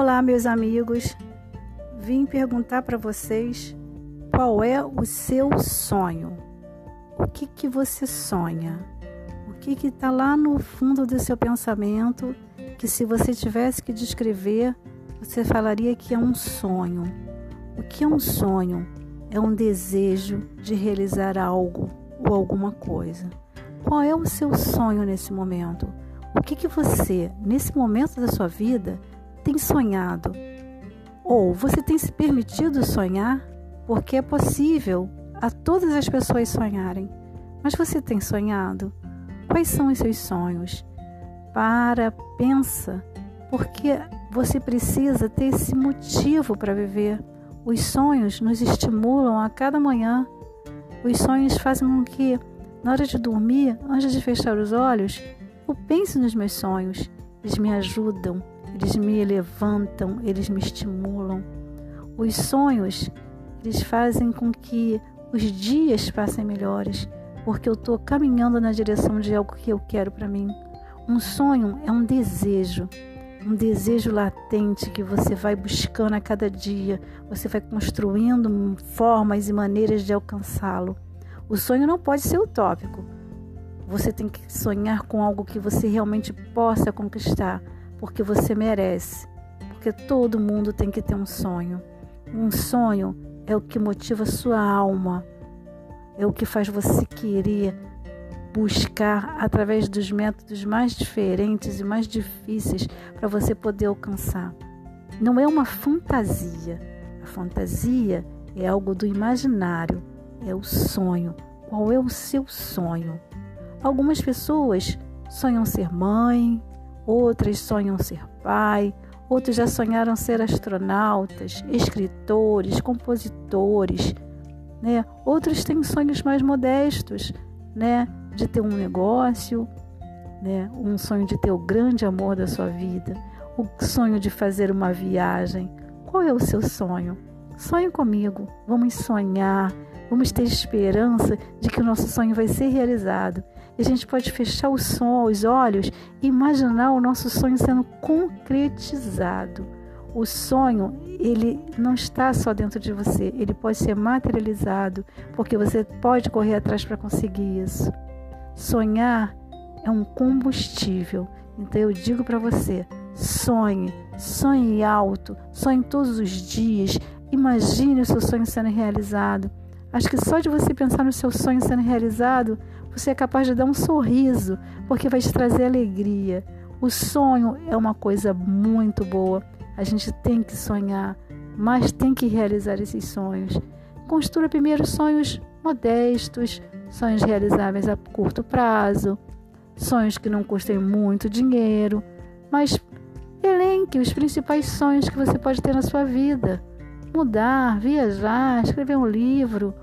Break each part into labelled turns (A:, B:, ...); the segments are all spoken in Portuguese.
A: Olá, meus amigos. Vim perguntar para vocês qual é o seu sonho. O que que você sonha? O que que está lá no fundo do seu pensamento que se você tivesse que descrever, você falaria que é um sonho. O que é um sonho? É um desejo de realizar algo ou alguma coisa. Qual é o seu sonho nesse momento? O que que você, nesse momento da sua vida, tem sonhado? Ou você tem se permitido sonhar? Porque é possível a todas as pessoas sonharem. Mas você tem sonhado? Quais são os seus sonhos? Para, pensa, porque você precisa ter esse motivo para viver. Os sonhos nos estimulam a cada manhã. Os sonhos fazem com que, na hora de dormir, antes de fechar os olhos, eu pense nos meus sonhos. Eles me ajudam, eles me levantam, eles me estimulam. Os sonhos, eles fazem com que os dias passem melhores, porque eu estou caminhando na direção de algo que eu quero para mim. Um sonho é um desejo, um desejo latente que você vai buscando a cada dia, você vai construindo formas e maneiras de alcançá-lo. O sonho não pode ser utópico. Você tem que sonhar com algo que você realmente possa conquistar porque você merece. Porque todo mundo tem que ter um sonho. Um sonho é o que motiva sua alma, é o que faz você querer buscar através dos métodos mais diferentes e mais difíceis para você poder alcançar. Não é uma fantasia. A fantasia é algo do imaginário, é o sonho. Qual é o seu sonho? Algumas pessoas sonham ser mãe, outras sonham ser pai, outros já sonharam ser astronautas, escritores, compositores, né? Outros têm sonhos mais modestos, né? De ter um negócio, né? Um sonho de ter o grande amor da sua vida, o sonho de fazer uma viagem. Qual é o seu sonho? Sonhe comigo, vamos sonhar, vamos ter esperança de que o nosso sonho vai ser realizado a gente pode fechar o som, os olhos e imaginar o nosso sonho sendo concretizado. O sonho, ele não está só dentro de você, ele pode ser materializado, porque você pode correr atrás para conseguir isso. Sonhar é um combustível. Então eu digo para você, sonhe, sonhe alto, sonhe todos os dias, imagine o seu sonho sendo realizado. Acho que só de você pensar no seu sonho sendo realizado, você é capaz de dar um sorriso, porque vai te trazer alegria. O sonho é uma coisa muito boa. A gente tem que sonhar, mas tem que realizar esses sonhos. Construa primeiro sonhos modestos, sonhos realizáveis a curto prazo, sonhos que não custem muito dinheiro, mas elenque os principais sonhos que você pode ter na sua vida. Mudar, viajar, escrever um livro.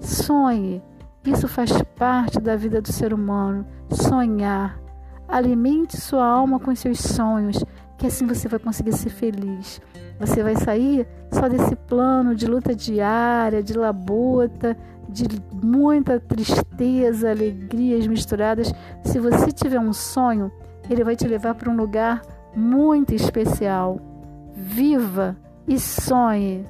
A: Sonhe, isso faz parte da vida do ser humano. Sonhar. Alimente sua alma com seus sonhos, que assim você vai conseguir ser feliz. Você vai sair só desse plano de luta diária, de labuta, de muita tristeza, alegrias misturadas. Se você tiver um sonho, ele vai te levar para um lugar muito especial. Viva e sonhe!